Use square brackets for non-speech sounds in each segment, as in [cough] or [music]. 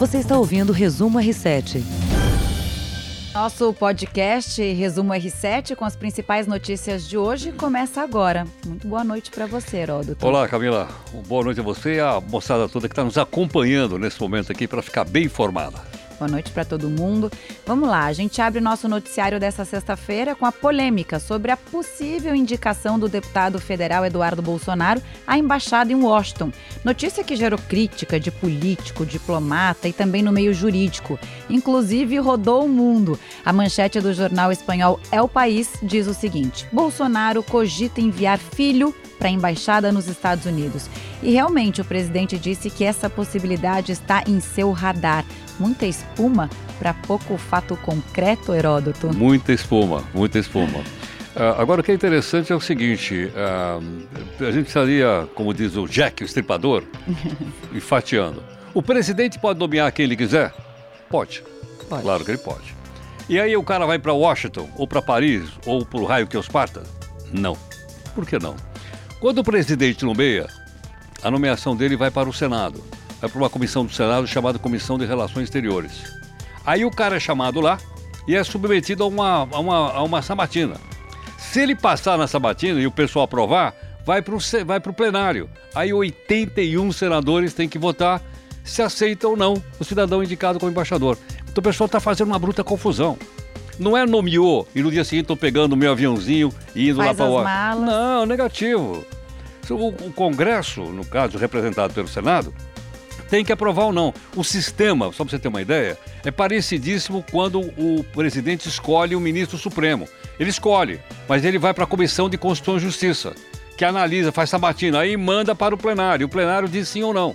Você está ouvindo o Resumo R7. Nosso podcast Resumo R7 com as principais notícias de hoje começa agora. Muito boa noite para você, Heródoto. Olá, Camila. Boa noite a você e a moçada toda que está nos acompanhando nesse momento aqui para ficar bem informada. Boa noite para todo mundo. Vamos lá, a gente abre o nosso noticiário dessa sexta-feira com a polêmica sobre a possível indicação do deputado federal Eduardo Bolsonaro à embaixada em Washington. Notícia que gerou crítica de político, diplomata e também no meio jurídico. Inclusive rodou o mundo. A manchete do jornal espanhol o País diz o seguinte: Bolsonaro cogita enviar filho para a embaixada nos Estados Unidos. E realmente o presidente disse que essa possibilidade está em seu radar. Muita espuma para pouco fato concreto, Heródoto? Muita espuma, muita espuma. Uh, agora, o que é interessante é o seguinte: uh, a gente estaria, como diz o Jack, o estripador, [laughs] fatiando. O presidente pode nomear quem ele quiser? Pode. pode. Claro que ele pode. E aí o cara vai para Washington, ou para Paris, ou para o raio que os parta? Não. Por que não? Quando o presidente nomeia, a nomeação dele vai para o Senado vai para uma comissão do Senado chamada Comissão de Relações Exteriores. Aí o cara é chamado lá e é submetido a uma, a uma, a uma sabatina. Se ele passar na sabatina e o pessoal aprovar, vai para o vai plenário. Aí 81 senadores têm que votar se aceita ou não o cidadão indicado como embaixador. Então o pessoal está fazendo uma bruta confusão. Não é nomeou e no dia seguinte estou pegando o meu aviãozinho e indo Faz lá para o. Não, negativo. O, o Congresso, no caso representado pelo Senado, tem que aprovar ou não. O sistema, só para você ter uma ideia, é parecidíssimo quando o presidente escolhe o ministro supremo. Ele escolhe, mas ele vai para a Comissão de Constituição e Justiça, que analisa, faz sabatina, aí manda para o plenário. O plenário diz sim ou não.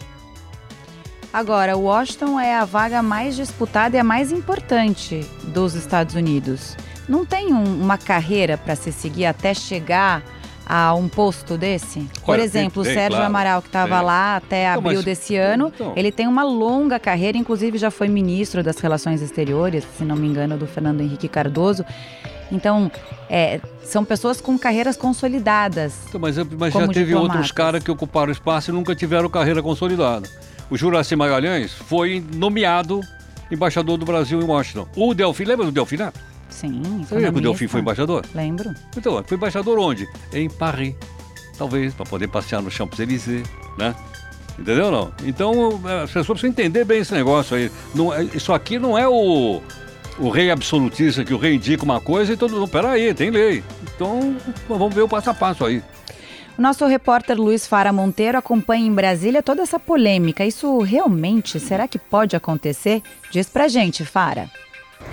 Agora, Washington é a vaga mais disputada e a mais importante dos Estados Unidos. Não tem um, uma carreira para se seguir até chegar a um posto desse? Por exemplo, tem, tem, o Sérgio claro, Amaral, que estava lá até abril mas, desse ano, então. ele tem uma longa carreira, inclusive já foi ministro das Relações Exteriores, se não me engano, do Fernando Henrique Cardoso. Então, é, são pessoas com carreiras consolidadas. Então, mas, mas já teve outros caras que ocuparam espaço e nunca tiveram carreira consolidada. O Juraci Magalhães foi nomeado embaixador do Brasil em Washington. O Delfim, lembra do Delfim Neto? Sim, Você lembra que o Delfim foi embaixador? Lembro. Então, foi embaixador onde? Em Paris. Talvez, para poder passear no Champs-Élysées, né? Entendeu não? Então, é, as pessoas precisam entender bem esse negócio aí. Não, é, isso aqui não é o, o rei absolutista que o rei indica uma coisa e todo mundo. Peraí, tem lei. Então, vamos ver o passo a passo aí. O nosso repórter Luiz Fara Monteiro acompanha em Brasília toda essa polêmica. Isso realmente, será que pode acontecer? Diz pra gente, Fara.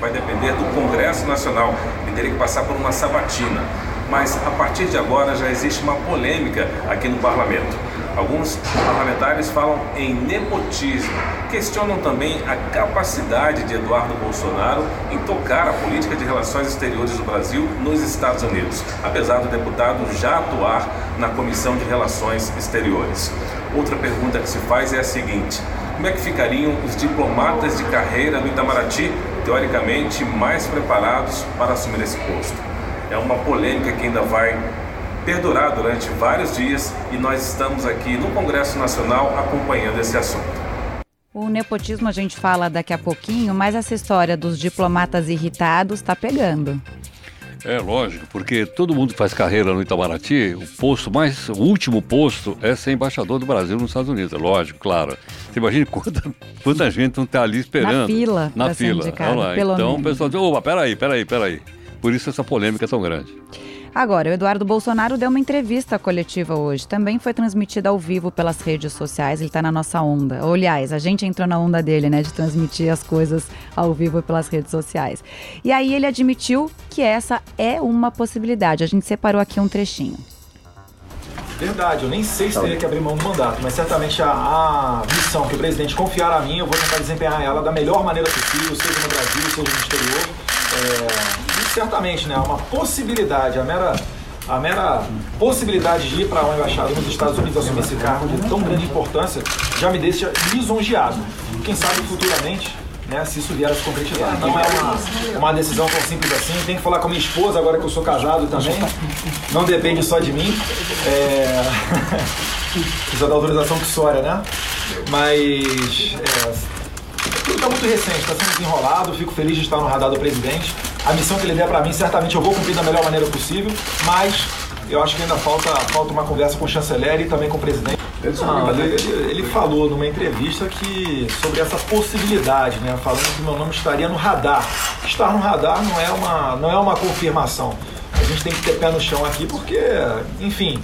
Vai depender do Congresso Nacional, que teria que passar por uma sabatina. Mas a partir de agora já existe uma polêmica aqui no parlamento. Alguns parlamentares falam em nepotismo, questionam também a capacidade de Eduardo Bolsonaro em tocar a política de relações exteriores do Brasil nos Estados Unidos, apesar do deputado já atuar na Comissão de Relações Exteriores. Outra pergunta que se faz é a seguinte: como é que ficariam os diplomatas de carreira no Itamaraty teoricamente mais preparados para assumir esse posto. É uma polêmica que ainda vai perdurar durante vários dias e nós estamos aqui no Congresso Nacional acompanhando esse assunto. O nepotismo a gente fala daqui a pouquinho, mas essa história dos diplomatas irritados está pegando. É lógico, porque todo mundo faz carreira no Itamaraty, o posto mais, o último posto é ser embaixador do Brasil nos Estados Unidos, é lógico, claro. Você imagina quanta, quanta gente não está ali esperando. Na fila. Na fila. Indicado. Então menos. o pessoal diz, opa, peraí, peraí, peraí. Por isso essa polêmica é tão grande. Agora, o Eduardo Bolsonaro deu uma entrevista coletiva hoje. Também foi transmitida ao vivo pelas redes sociais. Ele está na nossa onda. Aliás, a gente entrou na onda dele, né? De transmitir as coisas ao vivo pelas redes sociais. E aí ele admitiu que essa é uma possibilidade. A gente separou aqui um trechinho. Verdade, eu nem sei se teria que abrir mão do mandato, mas certamente a, a, missão que o presidente confiar a mim, eu vou tentar desempenhar ela da melhor maneira possível, seja no Brasil, seja no exterior. É certamente, né, uma possibilidade, a mera, a mera possibilidade de ir para uma embaixada nos Estados Unidos assumir esse cargo de tão grande importância já me deixa lisonjeado. Quem sabe futuramente né, se isso vier a se concretizar. Não é uma, uma decisão tão simples assim. Tem que falar com a minha esposa agora que eu sou casado também. Não depende só de mim. É... [laughs] Precisa da autorização que Sória, né? Mas é... Tudo está muito recente, está sendo desenrolado, fico feliz de estar no radar do presidente. A missão que ele der para mim, certamente eu vou cumprir da melhor maneira possível, mas eu acho que ainda falta, falta uma conversa com o chanceler e também com o presidente. Não, ele, ele, ele, falou numa entrevista que sobre essa possibilidade, né, falando que meu nome estaria no radar. Estar no radar não é uma, não é uma confirmação. A gente tem que ter pé no chão aqui porque, enfim,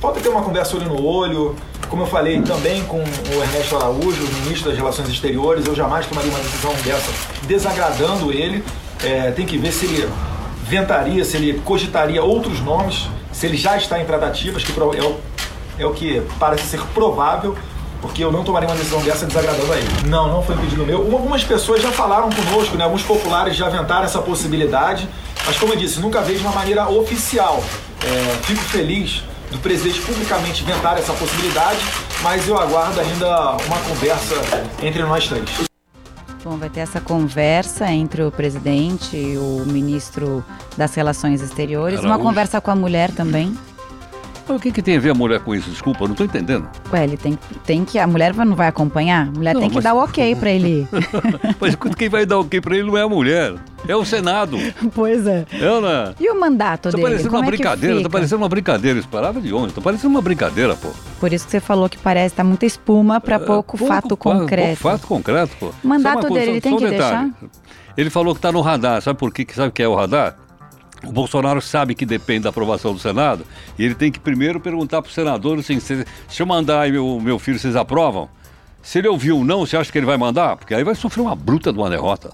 falta ter uma conversa olho no olho. Como eu falei também com o Ernesto Araújo, ministro das Relações Exteriores, eu jamais tomaria uma decisão dessa desagradando ele. É, tem que ver se ele ventaria, se ele cogitaria outros nomes, se ele já está em tratativas, que é o, é o que parece ser provável, porque eu não tomaria uma decisão dessa desagradando a ele. Não, não foi um pedido meu. Algumas pessoas já falaram conosco, né? alguns populares já aventaram essa possibilidade, mas como eu disse, nunca veio de uma maneira oficial. É, fico feliz do presidente publicamente inventar essa possibilidade, mas eu aguardo ainda uma conversa entre nós três. Bom, vai ter essa conversa entre o presidente e o ministro das Relações Exteriores, Araújo. uma conversa com a mulher também. O que, que tem a ver a mulher com isso? Desculpa, não estou entendendo. Ué, ele tem, tem que. A mulher não vai acompanhar? A mulher não, tem que mas... dar o ok para ele [laughs] mas quem vai dar o ok para ele não é a mulher. É o Senado. Pois é. É, né? E o mandato tá dele? Parecendo Como uma é brincadeira, tá parecendo uma brincadeira. Isso parava de onde? Tá parecendo uma brincadeira, pô. Por isso que você falou que parece, tá muita espuma para é, pouco, pouco, fato concreto. Pouco fato concreto, pô. O mandato dele, ele tem que deixar? Ele falou que tá no radar. Sabe por quê? Sabe o que é o radar? O Bolsonaro sabe que depende da aprovação do Senado e ele tem que primeiro perguntar para os senadores assim, se, eu mandar e meu, meu filho, vocês aprovam? Se ele ouviu não, você acha que ele vai mandar? Porque aí vai sofrer uma bruta de uma derrota.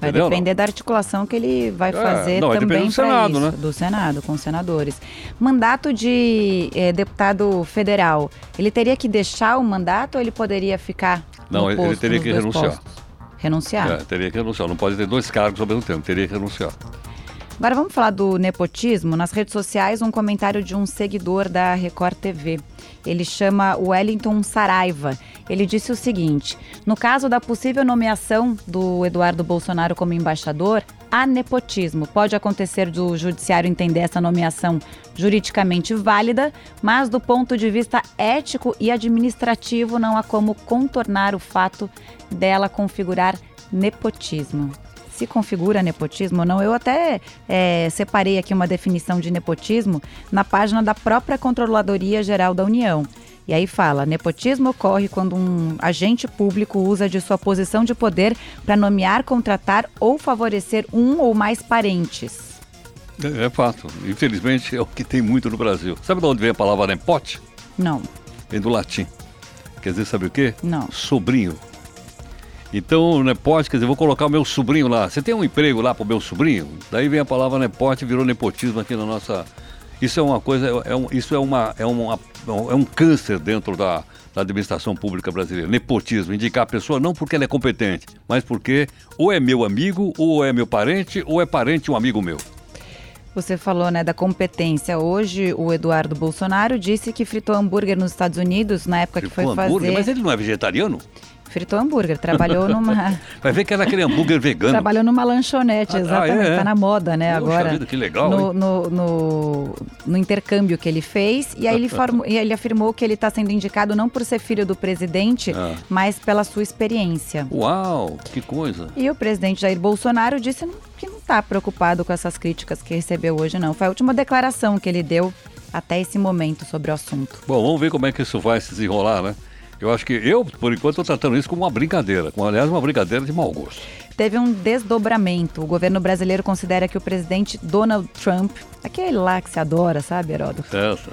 Vai Entendeu, depender não? da articulação que ele vai é, fazer não, também do Senado, isso, né? do Senado, com os senadores. Mandato de é, deputado federal, ele teria que deixar o mandato ou ele poderia ficar Não, ele, ele teria que renunciar. Postos? Renunciar? É, teria que renunciar. Não pode ter dois cargos ao mesmo tempo, teria que renunciar. Agora vamos falar do nepotismo. Nas redes sociais, um comentário de um seguidor da Record TV. Ele chama Wellington Saraiva. Ele disse o seguinte: no caso da possível nomeação do Eduardo Bolsonaro como embaixador, há nepotismo. Pode acontecer do judiciário entender essa nomeação juridicamente válida, mas do ponto de vista ético e administrativo não há como contornar o fato dela configurar nepotismo se configura nepotismo ou não. Eu até é, separei aqui uma definição de nepotismo na página da própria Controladoria Geral da União. E aí fala: nepotismo ocorre quando um agente público usa de sua posição de poder para nomear, contratar ou favorecer um ou mais parentes. É, é fato. Infelizmente é o que tem muito no Brasil. Sabe de onde vem a palavra nepote? Não. Vem do latim. Quer dizer, sabe o quê? Não. Sobrinho. Então, nepote, quer dizer, vou colocar o meu sobrinho lá. Você tem um emprego lá para o meu sobrinho? Daí vem a palavra nepote, virou nepotismo aqui na nossa. Isso é uma coisa, é um, isso é, uma, é, uma, é um câncer dentro da, da administração pública brasileira. Nepotismo, indicar a pessoa não porque ela é competente, mas porque ou é meu amigo, ou é meu parente, ou é parente um amigo meu. Você falou né, da competência. Hoje, o Eduardo Bolsonaro disse que fritou hambúrguer nos Estados Unidos na época fritou que foi hambúrguer? fazer. Mas ele não é vegetariano? Fritou hambúrguer, trabalhou numa. [laughs] Vai ver que era aquele hambúrguer vegano. Trabalhou numa lanchonete, ah, exatamente. Ah, é, Tá na moda, né? Poxa agora. Vida, que legal. No, no, no, no, intercâmbio que ele fez. E aí ele, formou, ele afirmou que ele está sendo indicado não por ser filho do presidente, ah. mas pela sua experiência. Uau, que coisa. E o presidente Jair Bolsonaro disse que não está preocupado com essas críticas que recebeu hoje, não. Foi a última declaração que ele deu até esse momento sobre o assunto. Bom, vamos ver como é que isso vai se desenrolar, né? Eu acho que eu, por enquanto, estou tratando isso como uma brincadeira, como, aliás, uma brincadeira de mau gosto teve um desdobramento. O governo brasileiro considera que o presidente Donald Trump, aquele lá que se adora, sabe, Heródoto?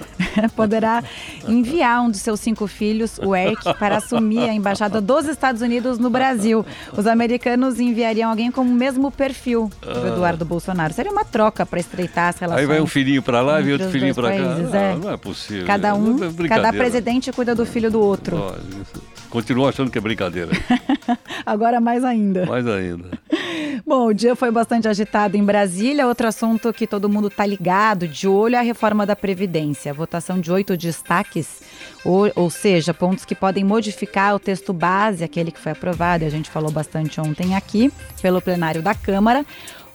[laughs] poderá enviar um dos seus cinco filhos, o Eric, para assumir a embaixada dos Estados Unidos no Brasil. Os americanos enviariam alguém com o mesmo perfil do ah. Eduardo Bolsonaro. Seria uma troca para estreitar as relações. Aí vai um filhinho para lá e outro filhinho para cá. é. Não, não é possível. Cada um, é cada presidente cuida do filho do outro. Olha, Continuo achando que é brincadeira. [laughs] Agora mais ainda. Mais ainda. Bom, o dia foi bastante agitado em Brasília. Outro assunto que todo mundo está ligado, de olho, é a reforma da Previdência. A votação de oito destaques, ou, ou seja, pontos que podem modificar o texto base, aquele que foi aprovado, e a gente falou bastante ontem aqui, pelo plenário da Câmara.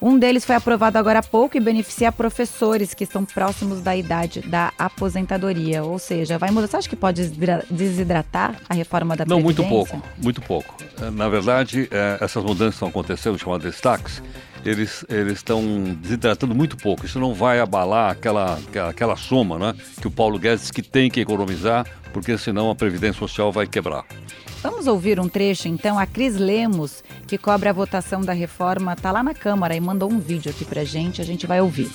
Um deles foi aprovado agora há pouco e beneficia professores que estão próximos da idade da aposentadoria. Ou seja, vai mudar. Você acha que pode desidratar a reforma da Não, Previdência? muito pouco, muito pouco. Eh, Na verdade, eh, essas mudanças que estão acontecendo, chamadas destaques, eles eles estão desidratando muito pouco. Isso não vai abalar aquela, aquela, aquela soma né, que o Paulo Guedes diz que tem que economizar, porque senão a Previdência Social vai quebrar. Vamos ouvir um trecho, então. A Cris Lemos, que cobre a votação da reforma, está lá na Câmara e mandou um vídeo aqui pra gente. A gente vai ouvir.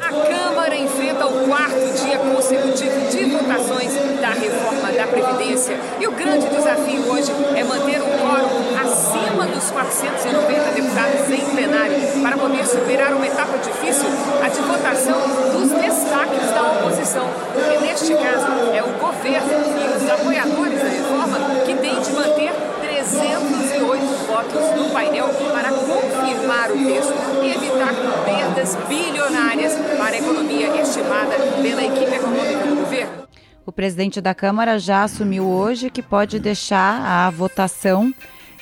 A Câmara enfrenta o quarto dia consecutivo de votações da reforma da Previdência. E o grande desafio hoje é manter o quórum acima dos 490 deputados em plenário para poder superar uma etapa difícil, a de votação dos destaques da oposição. Porque neste caso é o governo e os apoiadores da reforma que têm de manter 308 votos no painel para confirmar o texto e evitar perdas bilionárias para a economia estimada pela equipe econômica do governo. O presidente da Câmara já assumiu hoje que pode deixar a votação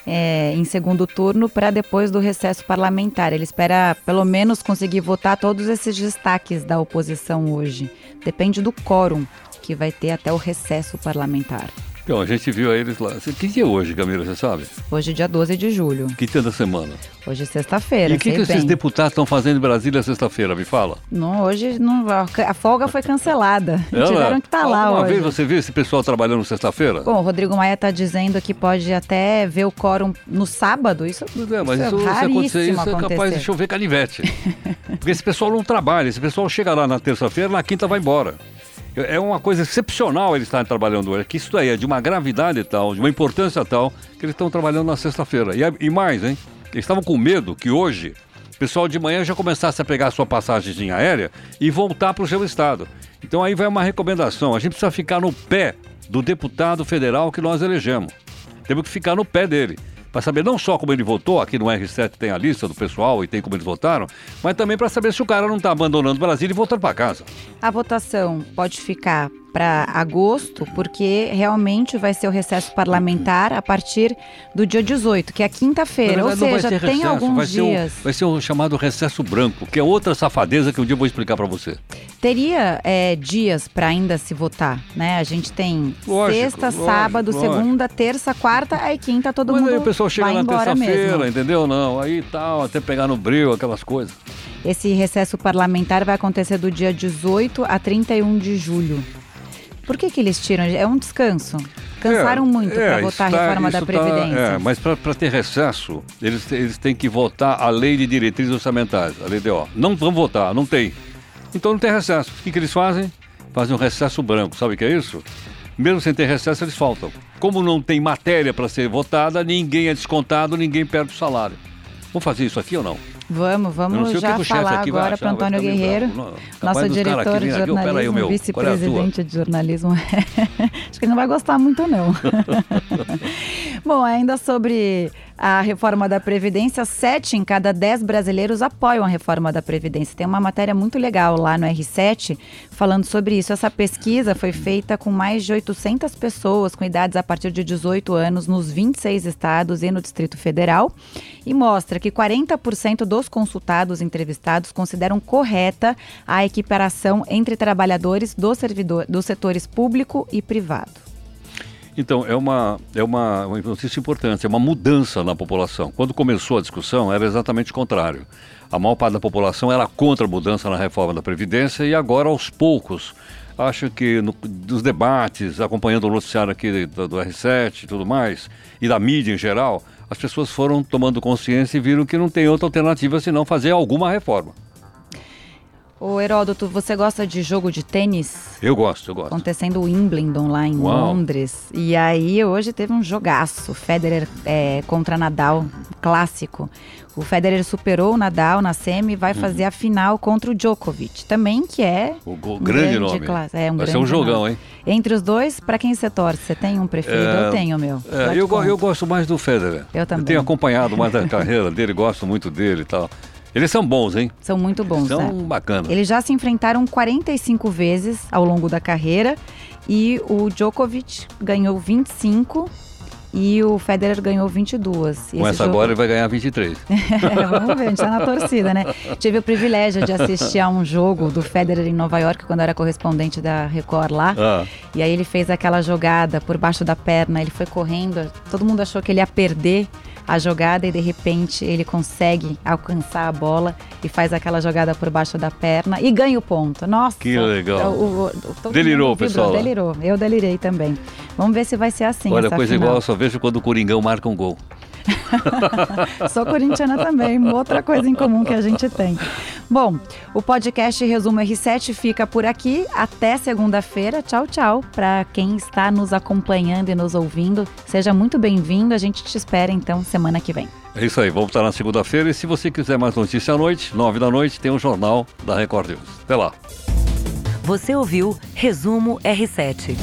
é, em segundo turno para depois do recesso parlamentar. Ele espera pelo menos conseguir votar todos esses destaques da oposição hoje. Depende do quórum que vai ter até o recesso parlamentar. Então, a gente viu eles lá. Que dia é hoje, Camila, você sabe? Hoje, dia 12 de julho. Que dia da semana? Hoje é sexta-feira. E o que, que esses deputados estão fazendo em Brasília sexta-feira? Me fala. Não, hoje não, a folga foi cancelada. [laughs] Ela- Tiveram que estar lá Alguma hoje. vez você viu esse pessoal trabalhando sexta-feira? Bom, o Rodrigo Maia está dizendo que pode até ver o quórum no sábado. Isso, é, mas isso isso, se acontecer isso, é capaz acontecer. de chover canivete. [laughs] Porque esse pessoal não trabalha, esse pessoal chega lá na terça-feira, na quinta vai embora. É uma coisa excepcional eles estarem trabalhando hoje. Que isso daí é de uma gravidade tal, de uma importância tal, que eles estão trabalhando na sexta-feira. E, e mais, hein? Eles estavam com medo que hoje o pessoal de manhã já começasse a pegar a sua passagem aérea e voltar para o seu estado. Então aí vai uma recomendação. A gente precisa ficar no pé do deputado federal que nós elegemos. Temos que ficar no pé dele. Para saber não só como ele votou, aqui no R7 tem a lista do pessoal e tem como eles votaram, mas também para saber se o cara não está abandonando o Brasil e voltando para casa. A votação pode ficar para agosto, porque realmente vai ser o recesso parlamentar a partir do dia 18, que é quinta-feira. Ou seja, ser tem recesso, alguns vai ser dias. vai ser o chamado recesso branco, que é outra safadeza que um dia eu vou explicar para você. Teria é, dias para ainda se votar, né? A gente tem Lógico, sexta, lógico, sábado, lógico. segunda, terça, quarta, aí quinta todo mas mundo aí o pessoal chega na terça-feira, entendeu? Não, aí tal, até pegar no bril, aquelas coisas. Esse recesso parlamentar vai acontecer do dia 18 a 31 de julho. Por que, que eles tiram? É um descanso. Cansaram É, muito é, para votar isso a reforma da tá- Previdência. é, mas para ter recesso, eles, eles têm que votar a lei de diretrizes orçamentárias, a LDO. Não vão votar, não tem. Então não tem recesso. O que, que eles fazem? Fazem um recesso branco. Sabe o que é isso? Mesmo sem ter recesso, eles faltam. Como não tem matéria para ser votada, ninguém é descontado, ninguém perde o salário. Vamos fazer isso aqui ou não? Vamos, vamos já falar agora para Antônio Guerreiro. Não, nosso diretor de aqui, "Ô, peraí, jornalismo, qual é a tua?" vice-presidente de jornalismo. [laughs] Acho que ele não vai gostar muito, não. [laughs] Bom, ainda sobre a reforma da Previdência, sete em cada dez brasileiros apoiam a reforma da Previdência. Tem uma matéria muito legal lá no R7 falando sobre isso. Essa pesquisa foi feita com mais de 800 pessoas com idades a partir de 18 anos nos 26 estados e no Distrito Federal e mostra que 40% dos consultados entrevistados consideram correta a equiparação entre trabalhadores do servidor, dos setores público e privado. Então, é uma, é uma, uma notícia importante, é uma mudança na população. Quando começou a discussão, era exatamente o contrário. A maior parte da população era contra a mudança na reforma da Previdência e agora, aos poucos, acho que no, debates, acompanhando o noticiário aqui do, do R7 e tudo mais, e da mídia em geral, as pessoas foram tomando consciência e viram que não tem outra alternativa senão fazer alguma reforma. Ô Heródoto, você gosta de jogo de tênis? Eu gosto, eu gosto. Acontecendo o Wimbledon lá em Uau. Londres. E aí hoje teve um jogaço, Federer é, contra Nadal, clássico. O Federer superou o Nadal na semi e vai fazer a final contra o Djokovic, também que é O, go- um grande, nome. classe- É um Vai ser grande um jogão, nome. hein? Entre os dois, para quem você torce? Você tem um preferido? É, eu tenho o meu. É, eu, go- conto. eu gosto mais do Federer. Eu também. tenho acompanhado mais da [laughs] carreira dele, gosto muito dele e tal. Eles são bons, hein? São muito bons, são né? bacanas. Eles já se enfrentaram 45 vezes ao longo da carreira e o Djokovic ganhou 25 e o Federer ganhou 22. E Com essa jogo... agora ele vai ganhar 23. [laughs] Vamos ver, a gente tá na torcida, né? Tive o privilégio de assistir a um jogo do Federer em Nova York, quando eu era correspondente da Record lá. Ah. E aí ele fez aquela jogada por baixo da perna, ele foi correndo, todo mundo achou que ele ia perder a jogada e de repente ele consegue alcançar a bola e faz aquela jogada por baixo da perna e ganha o ponto. Nossa! Que legal! O, o, delirou, pessoal. Delirou, eu delirei também. Vamos ver se vai ser assim. Olha, coisa final. igual, eu só vejo quando o Coringão marca um gol. [laughs] Sou corintiana também, outra coisa em comum que a gente tem. Bom, o podcast Resumo R7 fica por aqui. Até segunda-feira. Tchau, tchau. Para quem está nos acompanhando e nos ouvindo, seja muito bem-vindo. A gente te espera então semana que vem. É isso aí, vamos estar na segunda-feira. E se você quiser mais notícia à noite, nove da noite, tem o um jornal da Record News. Até lá. Você ouviu Resumo R7.